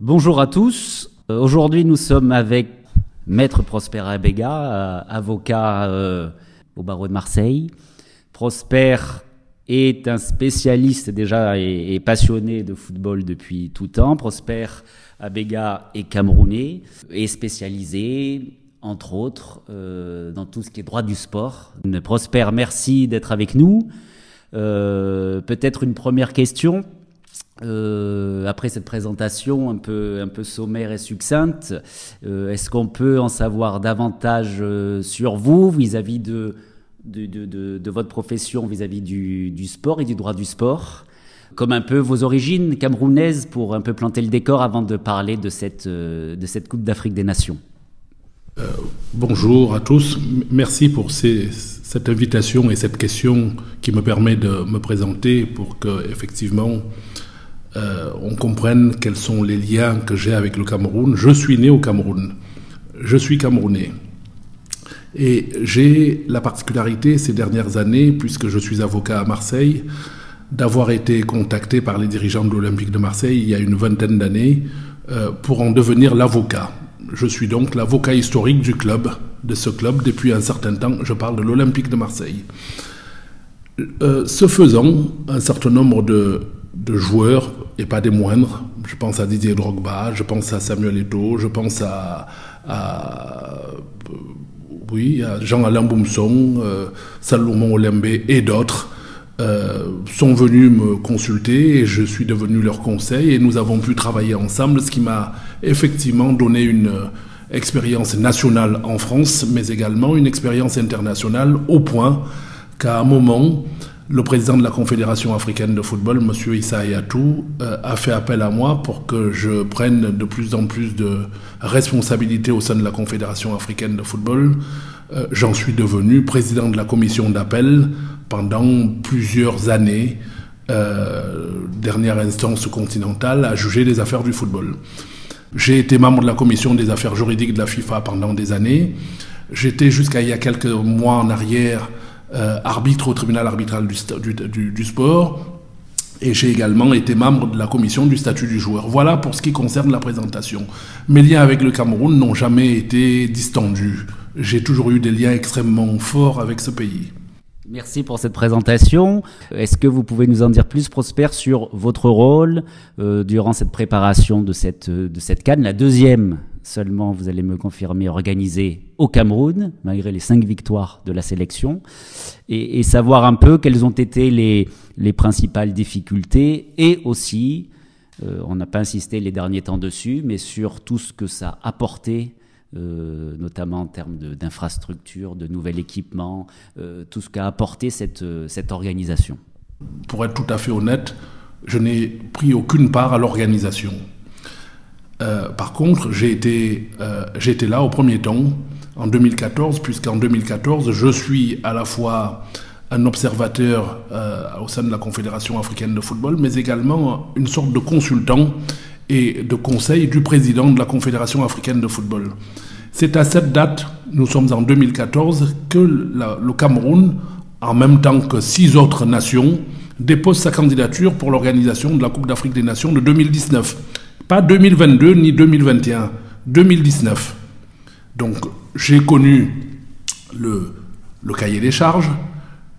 Bonjour à tous. Euh, Aujourd'hui, nous sommes avec Maître Prosper Abega, euh, avocat euh, au barreau de Marseille. Prosper est un spécialiste déjà et, passionné de football depuis tout temps. Prosper Abega est camerounais et spécialisé, entre autres, dans tout ce qui est droit du sport. Prosper, merci d'être avec nous. Peut-être une première question. Euh, après cette présentation un peu, un peu sommaire et succincte, euh, est-ce qu'on peut en savoir davantage euh, sur vous vis-à-vis de, de, votre profession, vis-à-vis du, du sport et du droit du sport? Comme un peu vos origines camerounaises pour un peu planter le décor avant de parler de cette, de cette Coupe d'Afrique des Nations? Bonjour à tous. Merci pour cette invitation et cette question qui me permet de me présenter pour que effectivement euh, on comprenne quels sont les liens que j'ai avec le Cameroun. Je suis né au Cameroun. Je suis camerounais. Et j'ai la particularité ces dernières années, puisque je suis avocat à Marseille, d'avoir été contacté par les dirigeants de l'Olympique de Marseille il y a une vingtaine d'années euh, pour en devenir l'avocat. Je suis donc l'avocat historique du club, de ce club, depuis un certain temps. Je parle de l'Olympique de Marseille. Euh, ce faisant, un certain nombre de, de, joueurs, et pas des moindres, je pense à Didier Drogba, je pense à Samuel Eto'o, je pense à, oui, Jean-Alain Boumson, euh, Salomon Olembe et d'autres, euh, sont venus me consulter et je suis devenu leur conseil et nous avons pu travailler ensemble, ce qui m'a effectivement donné une expérience nationale en France, mais également une expérience internationale au point qu'à un moment, le président de la Confédération africaine de football, M. Issa Ayatou, euh, a fait appel à moi pour que je prenne de plus en plus de responsabilités au sein de la Confédération africaine de football. Euh, J'en suis devenu président de la commission d'appel pendant plusieurs années, euh, dernière instance continentale, à juger des affaires du football. J'ai été membre de la commission des affaires juridiques de la FIFA pendant des années. J'étais jusqu'à il y a quelques mois en arrière euh, arbitre au tribunal arbitral du, sport. Et j'ai également été membre de la commission du statut du joueur. Voilà pour ce qui concerne la présentation. Mes liens avec le Cameroun n'ont jamais été distendus. J'ai toujours eu des liens extrêmement forts avec ce pays. Merci pour cette présentation. Est-ce que vous pouvez nous en dire plus, Prosper, sur votre rôle euh, durant cette préparation de cette, de cette canne, la deuxième seulement, vous allez me confirmer, organisée au Cameroun, malgré les cinq victoires de la sélection, et, savoir un peu quelles ont été les, les principales difficultés et aussi, euh, on n'a pas insisté les derniers temps dessus, mais sur tout ce que ça a apporté euh, notamment en termes d'infrastructures, de, de, nouvel équipement, euh, tout ce qu'a apporté cette, cette organisation Pour être tout à fait honnête, je n'ai pris aucune part à l'organisation. Euh, par contre, j'ai été, euh, été là au premier temps, en 2014, puisqu'en 2014, je suis à la fois un observateur euh, au sein de la Confédération africaine de football, mais également une sorte de consultant et de conseil du président de la Confédération africaine de football. C'est à cette date, nous sommes en 2014, que le Cameroun, en même temps que six autres nations, dépose sa candidature pour l'organisation de la Coupe d'Afrique des Nations de 2019. Pas 2022 ni 2021, 2019. Donc j'ai connu le, le, cahier des charges,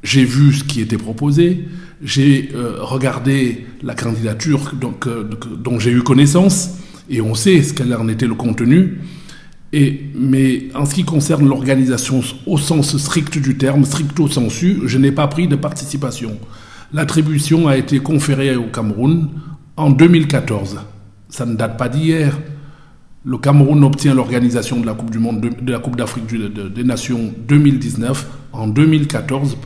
j'ai vu ce qui était proposé, j'ai euh, regardé la candidature donc, euh, dont j'ai eu connaissance, et on sait ce qu'elle en était le contenu. Et, mais en ce qui concerne l'organisation au sens strict du terme, stricto sensu, je n'ai pas pris de participation. L'attribution a été conférée au Cameroun en 2014. Ça ne date pas d'hier. Le Cameroun obtient l'organisation de la Coupe du Monde, de, la Coupe d'Afrique de, de, des Nations 2019 en 2014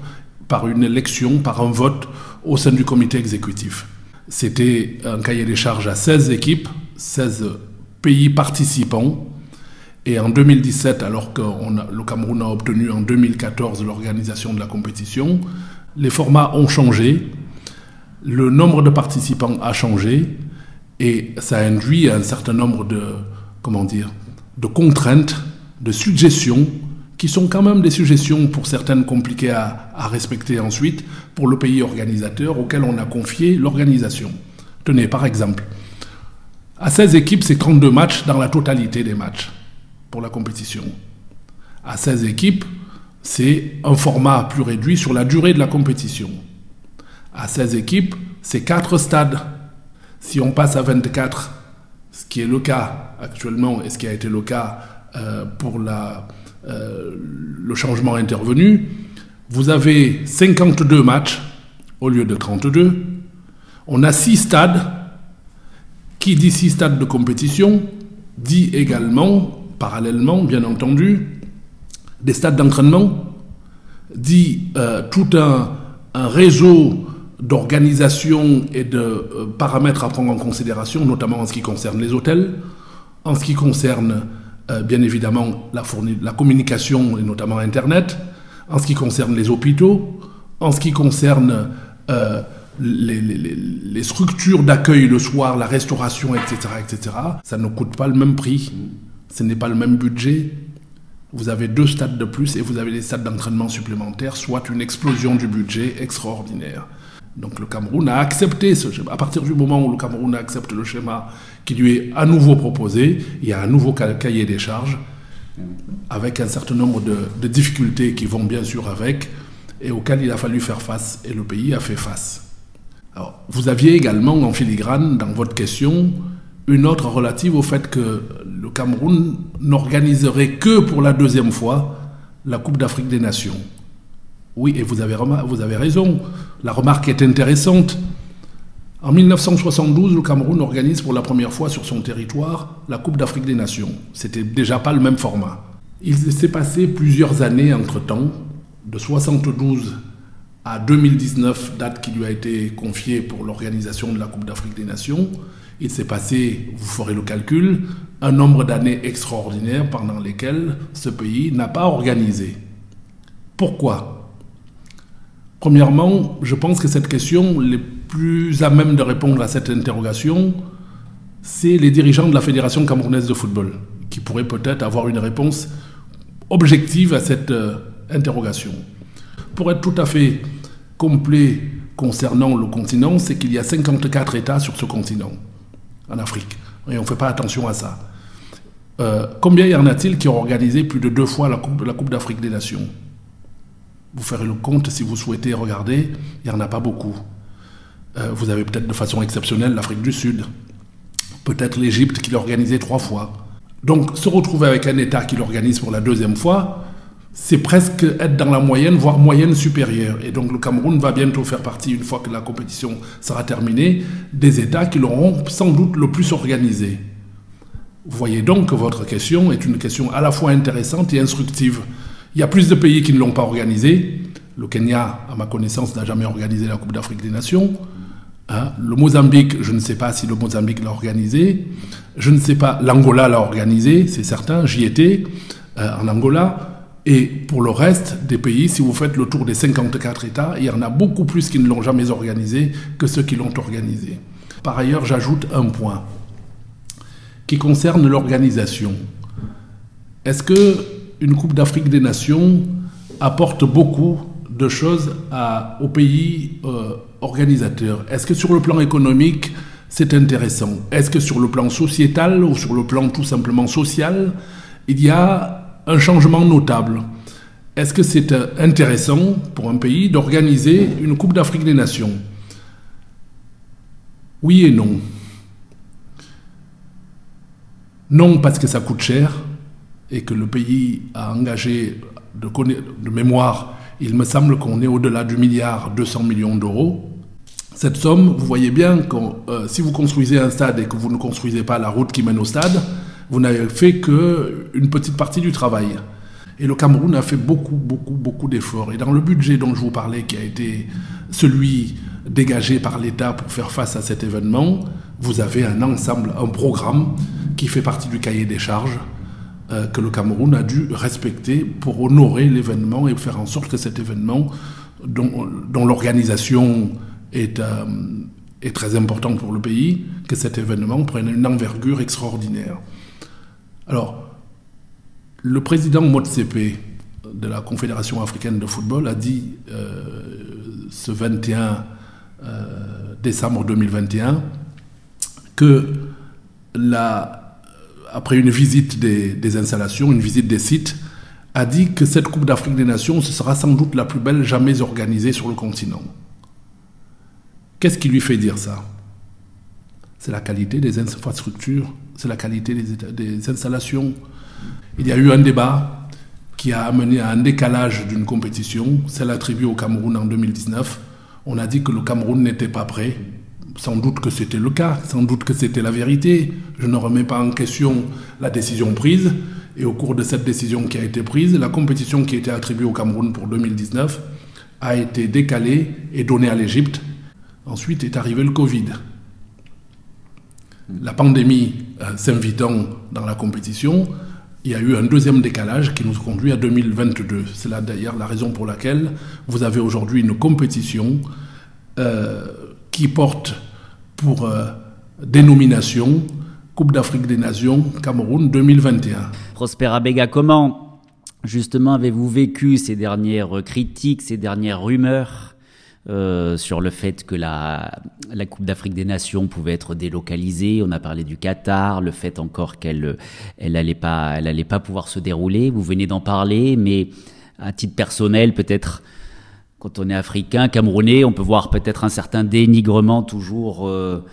par une élection, par un vote au sein du comité exécutif. C'était un cahier des charges à 16 équipes, 16 pays participants. Et en 2017, alors que le Cameroun a obtenu en 2014 l'organisation de la compétition, les formats ont changé, le nombre de participants a changé, et ça induit un certain nombre de, comment dire, de contraintes, de suggestions, qui sont quand même des suggestions pour certaines compliquées à, à respecter ensuite pour le pays organisateur auquel on a confié l'organisation. Tenez, par exemple, À 16 équipes, c'est 32 matchs dans la totalité des matchs pour la compétition. À 16 équipes, c'est un format plus réduit sur la durée de la compétition. À 16 équipes, c'est 4 stades. Si on passe à 24, ce qui est le cas actuellement et ce qui a été le cas euh, pour euh, le changement intervenu, vous avez 52 matchs au lieu de 32. On a 6 stades. Qui dit 6 stades de compétition dit également, parallèlement bien entendu, des stades d'entraînement, dit euh, tout un réseau d'organisation et de euh, paramètres à prendre en considération, notamment en ce qui concerne les hôtels, en ce qui concerne euh, bien évidemment la, la communication et notamment Internet, en ce qui concerne les hôpitaux, en ce qui concerne euh, les, les, les, structures d'accueil le soir, la restauration, etc., etc., ça ne coûte pas le même prix, ce n'est pas le même budget. Vous avez deux stades de plus et vous avez des stades d'entraînement supplémentaires, soit une explosion du budget extraordinaire. Donc le Cameroun a accepté ce schéma. À partir du moment où le Cameroun accepte le schéma qui lui est à nouveau proposé, il y a un nouveau cahier des charges avec un certain nombre de, difficultés qui vont bien sûr avec et auxquelles il a fallu faire face et le pays a fait face. Vous aviez également en filigrane dans votre question une autre relative au fait que le Cameroun n'organiserait que pour la deuxième fois la Coupe d'Afrique des Nations. Oui, et vous avez, raison. La remarque est intéressante. En 1972, le Cameroun organise pour la première fois sur son territoire la Coupe d'Afrique des Nations. C'était déjà pas le même format. Il s'est passé plusieurs années entre-temps, de 72 à 2019, date qui lui a été confiée pour l'organisation de la Coupe d'Afrique des Nations. Il s'est passé, vous ferez le calcul, un nombre d'années extraordinaires pendant lesquelles ce pays n'a pas organisé. Pourquoi? Premièrement, je pense que cette question, les plus à même de répondre à cette interrogation, c'est les dirigeants de la Fédération camerounaise de football, qui pourraient peut-être avoir une réponse objective à cette euh, interrogation. Pour être tout à fait complet concernant le continent, c'est qu'il y a 54 États sur ce continent, en Afrique. Et on ne fait pas attention à ça. Euh, combien y en a-t-il qui ont organisé plus de deux fois la Coupe, la coupe d'Afrique des Nations? Vous ferez le compte si vous souhaitez regarder, il n'y en a pas beaucoup. Euh, vous avez peut-être de façon exceptionnelle l'Afrique du Sud, peut-être l'Égypte qui l'organisait trois fois. Donc se retrouver avec un État qui l'organise pour la deuxième fois, c'est presque être dans la moyenne, voire moyenne supérieure. Et donc le Cameroun va bientôt faire partie, une fois que la compétition sera terminée, des États qui l'auront sans doute le plus organisé. Vous voyez donc que votre question est une question à la fois intéressante et instructive. Il y a plus de pays qui ne l'ont pas organisé. Le Kenya, à ma connaissance, n'a jamais organisé la Coupe d'Afrique des Nations. Hein? Le Mozambique, je ne sais pas si le Mozambique l'a organisé. Je ne sais pas, l'Angola l'a organisé, c'est certain, j'y étais, euh, en Angola. Et pour le reste des pays, si vous faites le tour des 54 États, il y en a beaucoup plus qui ne l'ont jamais organisé que ceux qui l'ont organisé. Par ailleurs, j'ajoute un point qui concerne l'organisation. Est-ce que une Coupe d'Afrique des Nations apporte beaucoup de choses aux pays euh, organisateurs. Est-ce que sur le plan économique, c'est intéressant? Est-ce que sur le plan sociétal ou sur le plan tout simplement social, il y a un changement notable? Est-ce que c'est euh, intéressant pour un pays d'organiser une Coupe d'Afrique des Nations? Oui et non. Non parce que ça coûte cher, et que le pays a engagé de, mémoire, il me semble qu'on est au-delà du milliard 200 millions d'euros. Cette somme, vous voyez bien que euh, si vous construisez un stade et que vous ne construisez pas la route qui mène au stade, vous n'avez fait qu'une petite partie du travail. Et le Cameroun a fait beaucoup, beaucoup, beaucoup d'efforts. Et dans le budget dont je vous parlais, qui a été celui dégagé par l'État pour faire face à cet événement, vous avez un ensemble, un programme qui fait partie du cahier des charges euh, que le Cameroun a dû respecter pour honorer l'événement et faire en sorte que cet événement, dont, l'organisation est, euh, est, très importante pour le pays, que cet événement prenne une envergure extraordinaire. Alors, le président Motsepe de la Confédération africaine de football a dit euh, ce 21 euh, décembre 2021 que après une visite des, installations, une visite des sites, a dit que cette Coupe d'Afrique des Nations, ce sera sans doute la plus belle jamais organisée sur le continent. Qu'est-ce qui lui fait dire ça? C'est la qualité des infrastructures, c'est la qualité des, des installations. Il y a eu un débat qui a amené à un décalage d'une compétition, celle attribuée au Cameroun en 2019. On a dit que le Cameroun n'était pas prêt. Sans doute que c'était le cas, sans doute que c'était la vérité. Je ne remets pas en question la décision prise. Et au cours de cette décision qui a été prise, la compétition qui était attribuée au Cameroun pour 2019 a été décalée et donnée à l'Égypte. Ensuite est arrivé le Covid. La pandémie euh, s'invitant dans la compétition, il y a eu un deuxième décalage qui nous conduit à 2022. C'est là d'ailleurs la raison pour laquelle vous avez aujourd'hui une compétition euh, qui porte pour euh, dénomination Coupe d'Afrique des Nations Cameroun 2021. Prosper Abega, comment justement avez-vous vécu ces dernières critiques, ces dernières rumeurs euh, sur le fait que la, Coupe d'Afrique des Nations pouvait être délocalisée? On a parlé du Qatar, le fait encore qu'elle elle pas pouvoir se dérouler. Vous venez d'en parler, mais à titre personnel, peut-être quand on est africain, camerounais, on peut voir peut-être un certain dénigrement toujours. Euh,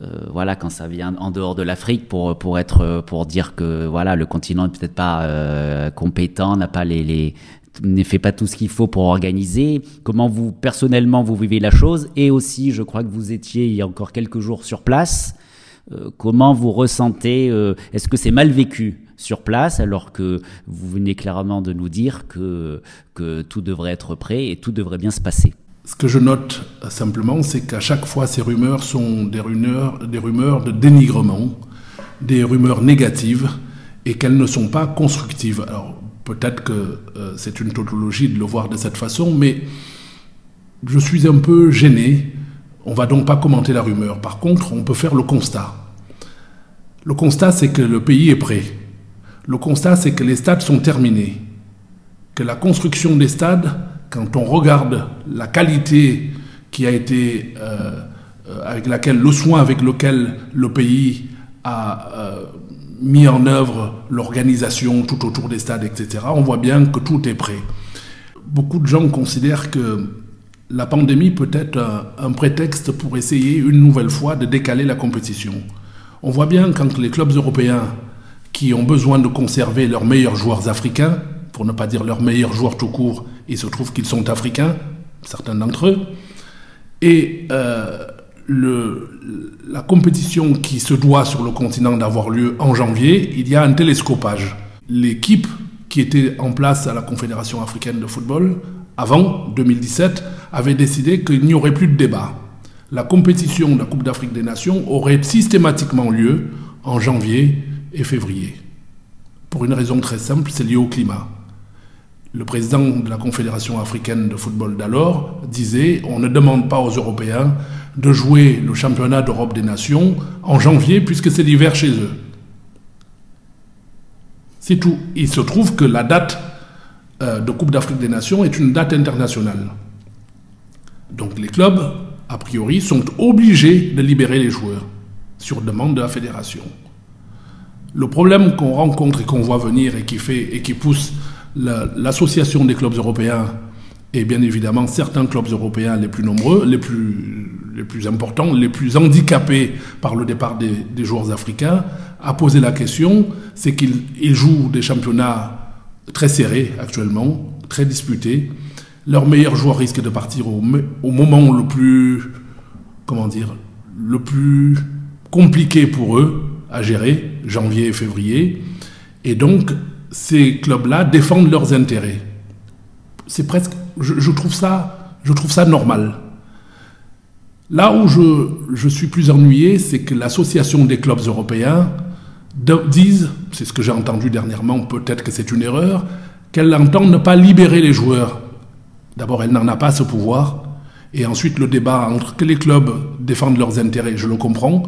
euh, voilà, quand ça vient en dehors de l'Afrique, pour pour être pour dire que voilà, le continent n'est peut-être pas euh, compétent, n'a pas les, les ne fait pas tout ce qu'il faut pour organiser, comment vous personnellement vous vivez la chose, et aussi je crois que vous étiez il y a encore quelques jours sur place, euh, comment vous ressentez, euh, est-ce que c'est mal vécu? Sur place alors que vous venez clairement de nous dire que, que tout devrait être prêt et tout devrait bien se passer ce que je note euh, simplement, c'est qu'à chaque fois, ces rumeurs sont des rumeurs, des rumeurs de dénigrement, des rumeurs négatives, et qu'elles ne sont pas constructives. Alors, Peut-être que euh, c'est une tautologie de le voir de cette façon, mais je suis un peu gêné. On va donc pas commenter la rumeur. Par contre, on peut faire le constat. Le constat, c'est que le pays est prêt. Le constat, c'est que les stades sont terminés. Que la construction des stades, quand on regarde la qualité qui a été, euh, euh, avec laquelle, le soin avec lequel le pays a mis en œuvre l'organisation tout autour des stades, etc., on voit bien que tout est prêt. Beaucoup de gens considèrent que la pandémie peut être un, prétexte pour essayer une nouvelle fois de décaler la compétition. On voit bien quand les clubs européens qui ont besoin de conserver leurs meilleurs joueurs africains, pour ne pas dire leurs meilleurs joueurs tout court, il se trouve qu'ils sont africains, certains d'entre eux, et euh, la compétition qui se doit sur le continent d'avoir lieu en janvier, il y a un télescopage. L'équipe qui était en place à la Confédération africaine de football, avant 2017, avait décidé qu'il n'y aurait plus de débat. La compétition de la Coupe d'Afrique des Nations aurait systématiquement lieu en janvier février. Pour une raison très simple, c'est lié au climat. Le président de la Confédération africaine de football d'alors disait on ne demande pas aux Européens de jouer le championnat d'Europe des Nations en janvier puisque c'est l'hiver chez eux. C'est tout. Il se trouve que la date euh, de Coupe d'Afrique des Nations est une date internationale. Donc les clubs, a priori, sont obligés de libérer les joueurs sur demande de la fédération. Le problème qu'on rencontre et qu'on voit venir et qui fait et qui pousse l'association des clubs européens et bien évidemment certains clubs européens les plus nombreux, les plus, les plus importants, les plus handicapés par le départ des, joueurs africains, à poser la question, c'est qu'ils jouent des championnats très serrés actuellement, très disputés. Leurs meilleurs joueurs risquent de partir au, au moment le plus, comment dire, le plus compliqué pour eux à gérer, janvier et février. Et donc, ces clubs-là défendent leurs intérêts. C'est presque je, trouve ça, je trouve ça normal. Là où je, je suis plus ennuyé, c'est que l'association des clubs européens disent, c'est ce que j'ai entendu dernièrement, peut-être que c'est une erreur, qu'elle entend ne pas libérer les joueurs. D'abord, elle n'en a pas ce pouvoir. Et ensuite, le débat entre que les clubs défendent leurs intérêts, je le comprends,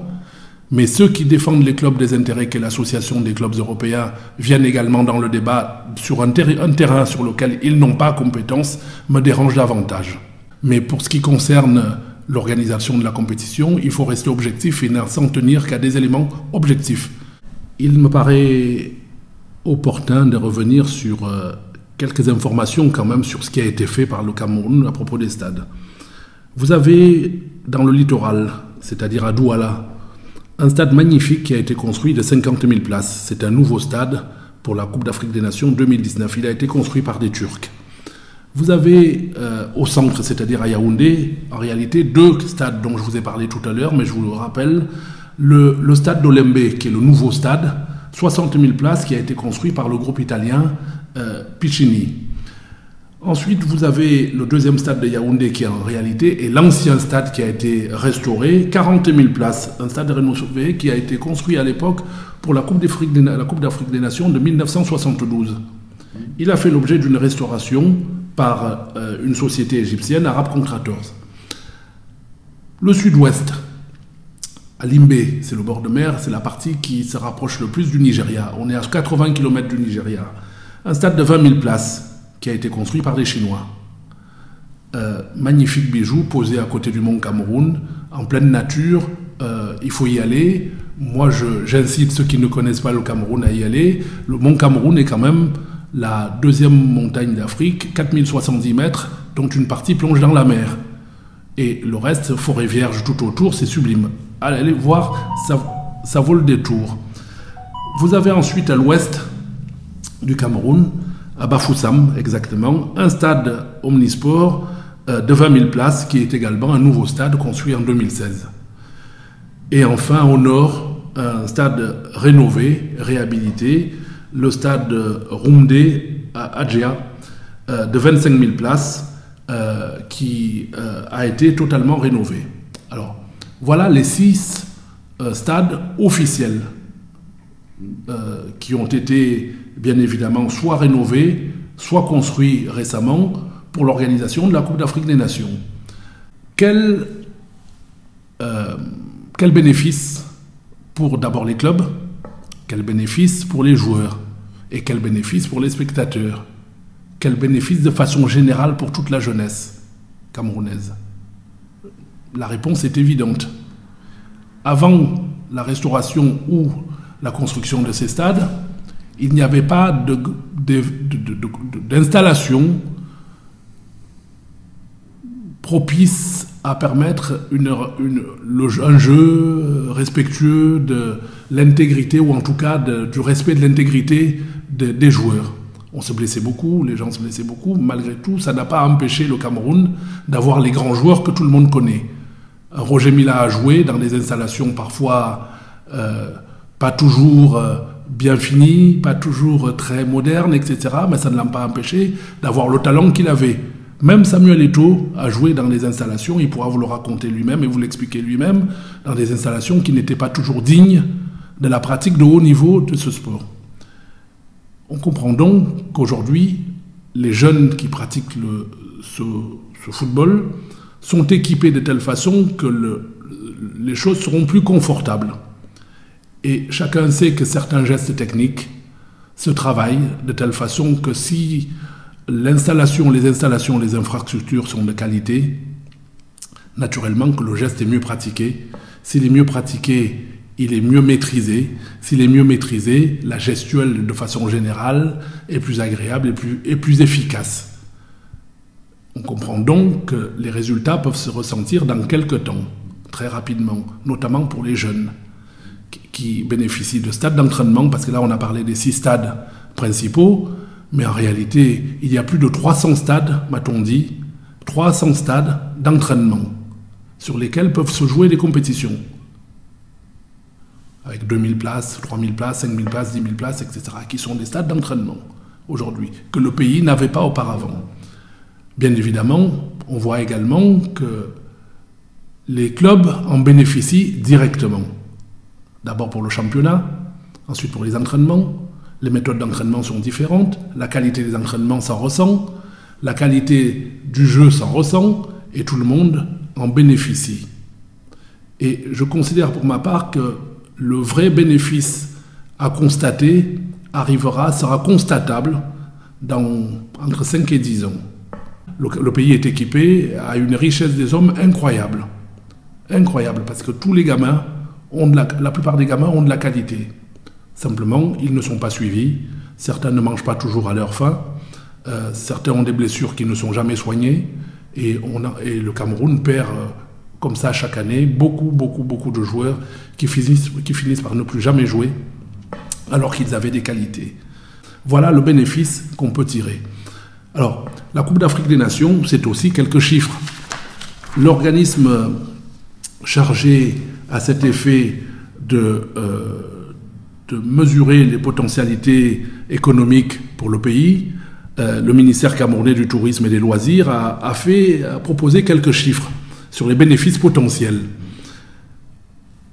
mais ceux qui défendent les clubs des intérêts, que l'association des clubs européens, viennent également dans le débat sur un, terrain sur lequel ils n'ont pas compétence, me dérange davantage. Mais pour ce qui concerne l'organisation de la compétition, il faut rester objectif et ne s'en tenir qu'à des éléments objectifs. Il me paraît opportun de revenir sur euh, quelques informations quand même sur ce qui a été fait par le Cameroun à propos des stades. Vous avez dans le littoral, c'est-à-dire à Douala, un stade magnifique qui a été construit de 50 000 places. C'est un nouveau stade pour la Coupe d'Afrique des Nations 2019. Il a été construit par des Turcs. Vous avez euh, au centre, c'est-à-dire à Yaoundé, en réalité deux stades dont je vous ai parlé tout à l'heure, mais je vous le rappelle. Le, stade d'Olembe, qui est le nouveau stade, 60 000 places, qui a été construit par le groupe italien euh, Piccini. Ensuite, vous avez le deuxième stade de Yaoundé qui en réalité est l'ancien stade qui a été restauré, 40 000 places, un stade rénové qui a été construit à l'époque pour la Coupe d'Afrique des, des, Nations de 1972. Il a fait l'objet d'une restauration par euh, une société égyptienne, Arab Contractors. Le sud-ouest, à Limbé, c'est le bord de mer, c'est la partie qui se rapproche le plus du Nigeria. On est à 80 km du Nigeria. Un stade de 20 000 places qui a été construit par des Chinois. Euh, magnifique bijou posé à côté du mont Cameroun, en pleine nature. Euh, il faut y aller. Moi, j'incite ceux qui ne connaissent pas le Cameroun à y aller. Le mont Cameroun est quand même la deuxième montagne d'Afrique, 4070 mètres, dont une partie plonge dans la mer. Et le reste, forêt vierge tout autour, c'est sublime. Allez, voir, ça, ça vaut le détour. Vous avez ensuite à l'ouest du Cameroun à Bafoussam exactement, un stade omnisport euh, de 20 000 places qui est également un nouveau stade construit en 2016. Et enfin au nord, un stade rénové, réhabilité, le stade Rumdé à Adjia euh, de 25 000 places euh, qui a été totalement rénové. Alors voilà les six stades officiels qui ont été bien évidemment, soit rénové, soit construit récemment pour l'organisation de la Coupe d'Afrique des Nations. Quel, euh, quel bénéfice pour d'abord les clubs, quel bénéfice pour les joueurs et quel bénéfice pour les spectateurs, quel bénéfice de façon générale pour toute la jeunesse camerounaise? La réponse est évidente. Avant la restauration ou la construction de ces stades, il n'y avait pas d'installation propice à permettre un jeu respectueux de l'intégrité, ou en tout cas du respect de l'intégrité des joueurs. On se blessait beaucoup, les gens se blessaient beaucoup. Malgré tout, ça n'a pas empêché le Cameroun d'avoir les grands joueurs que tout le monde connaît. Roger Mila a joué dans des installations parfois euh, pas toujours euh, bien fini, pas toujours très moderne, etc. Mais ça ne l'a pas empêché d'avoir le talent qu'il avait. Même Samuel Eto'o a joué dans des installations, il pourra vous le raconter lui-même et vous l'expliquer lui-même, dans des installations qui n'étaient pas toujours dignes de la pratique de haut niveau de ce sport. On comprend donc qu'aujourd'hui, les jeunes qui pratiquent le, ce, football sont équipés de telle façon que les choses seront plus confortables. Et chacun sait que certains gestes techniques se travaillent de telle façon que si l'installation, les installations, les infrastructures sont de qualité, naturellement que le geste est mieux pratiqué. S'il est mieux pratiqué, il est mieux maîtrisé. S'il est mieux maîtrisé, la gestuelle de façon générale est plus agréable et plus, et plus efficace. On comprend donc que les résultats peuvent se ressentir dans quelques temps, très rapidement, notamment pour les jeunes qui bénéficient de stades d'entraînement, parce que là on a parlé des six stades principaux, mais en réalité il y a plus de 300 stades, m'a-t-on dit, 300 stades d'entraînement sur lesquels peuvent se jouer des compétitions. Avec 2000 places, 3000 places, 5000 places, 10 000 places, etc., qui sont des stades d'entraînement aujourd'hui, que le pays n'avait pas auparavant. Bien évidemment, on voit également que les clubs en bénéficient directement. D'abord pour le championnat, ensuite pour les entraînements. Les méthodes d'entraînement sont différentes, la qualité des entraînements s'en ressent, la qualité du jeu s'en ressent, et tout le monde en bénéficie. Et je considère pour ma part que le vrai bénéfice à constater arrivera, sera constatable dans entre 5 et 10 ans. Le, le pays est équipé à une richesse des hommes incroyable. incroyable, parce que tous les gamins, la, plupart des gamins ont de la qualité. Simplement, ils ne sont pas suivis, certains ne mangent pas toujours à leur faim, euh, certains ont des blessures qui ne sont jamais soignées, et, le Cameroun perd euh, comme ça chaque année beaucoup, beaucoup, beaucoup de joueurs qui finissent par ne plus jamais jouer, alors qu'ils avaient des qualités. Voilà le bénéfice qu'on peut tirer. Alors, la Coupe d'Afrique des Nations, c'est aussi quelques chiffres. L'organisme chargé à cet effet de, euh, de mesurer les potentialités économiques pour le pays, euh, le ministère camerounais du Tourisme et des Loisirs a, a fait, a proposé quelques chiffres sur les bénéfices potentiels.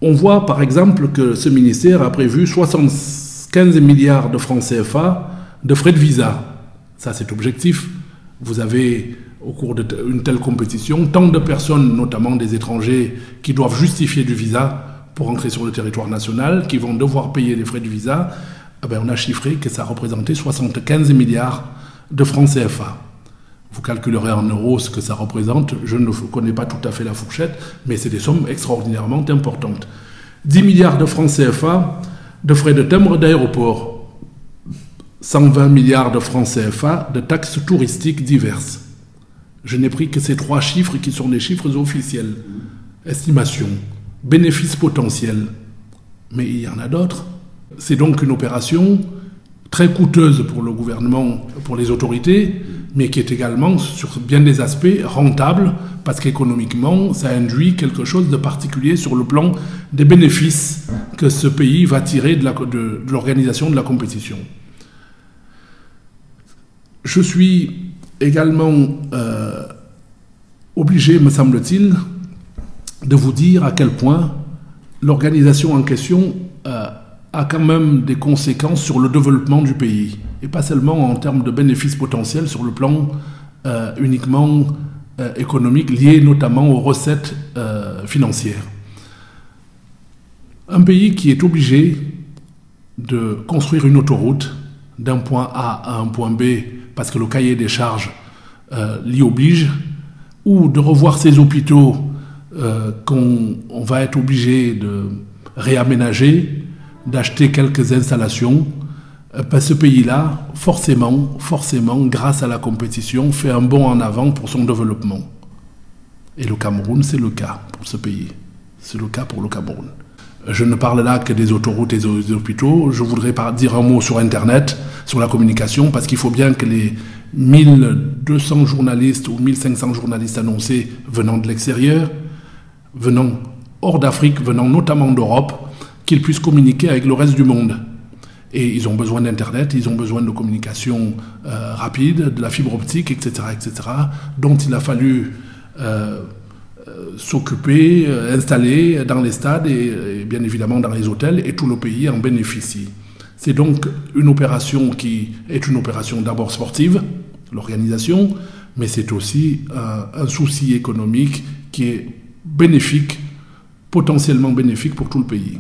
On voit par exemple que ce ministère a prévu 75 milliards de francs CFA de frais de visa. Ça, c'est objectif. Vous avez, au cours d'une telle compétition, tant de personnes, notamment des étrangers, qui doivent justifier du visa pour entrer sur le territoire national, qui vont devoir payer les frais de visa. Eh bien, on a chiffré que ça représentait 75 milliards de francs CFA. Vous calculerez en euros ce que ça représente. Je ne connais pas tout à fait la fourchette, mais c'est des sommes extraordinairement importantes. 10 milliards de francs CFA de frais de timbre d'aéroport. 120 milliards de francs CFA de taxes touristiques diverses. Je n'ai pris que ces trois chiffres qui sont des chiffres officiels. Estimation, bénéfice potentiel. Mais il y en a d'autres. C'est donc une opération très coûteuse pour le gouvernement, pour les autorités, mais qui est également, sur bien des aspects, rentable, parce qu'économiquement, ça induit quelque chose de particulier sur le plan des bénéfices que ce pays va tirer de l'organisation de, de la compétition. Je suis également euh, obligé, me semble-t-il, de vous dire à quel point l'organisation en question euh, a quand même des conséquences sur le développement du pays, et pas seulement en termes de bénéfices potentiels sur le plan euh, uniquement économique, lié notamment aux recettes financières. Un pays qui est obligé de construire une autoroute d'un point A à un point B parce que le cahier des charges euh, l'y oblige, ou de revoir ses hôpitaux euh, qu'on va être obligé de réaménager, d'acheter quelques installations, euh, ben, ce pays-là, forcément, forcément, grâce à la compétition, fait un bond en avant pour son développement. Et le Cameroun, c'est le cas pour ce pays. C'est le cas pour le Cameroun. Je ne parle là que des autoroutes et des hôpitaux. Je voudrais dire un mot sur Internet, sur la communication, parce qu'il faut bien que les 1200 journalistes ou 1500 journalistes annoncés venant de l'extérieur, venant hors d'Afrique, venant notamment d'Europe, qu'ils puissent communiquer avec le reste du monde. Et ils ont besoin d'Internet, ils ont besoin de communication euh, rapide, de la fibre optique, etc., etc., dont il a fallu euh, s'occuper, euh, installer dans les stades et, bien évidemment dans les hôtels, et tout le pays en bénéficie. C'est donc une opération qui est une opération d'abord sportive, l'organisation, mais c'est aussi un souci économique qui est bénéfique, potentiellement bénéfique pour tout le pays.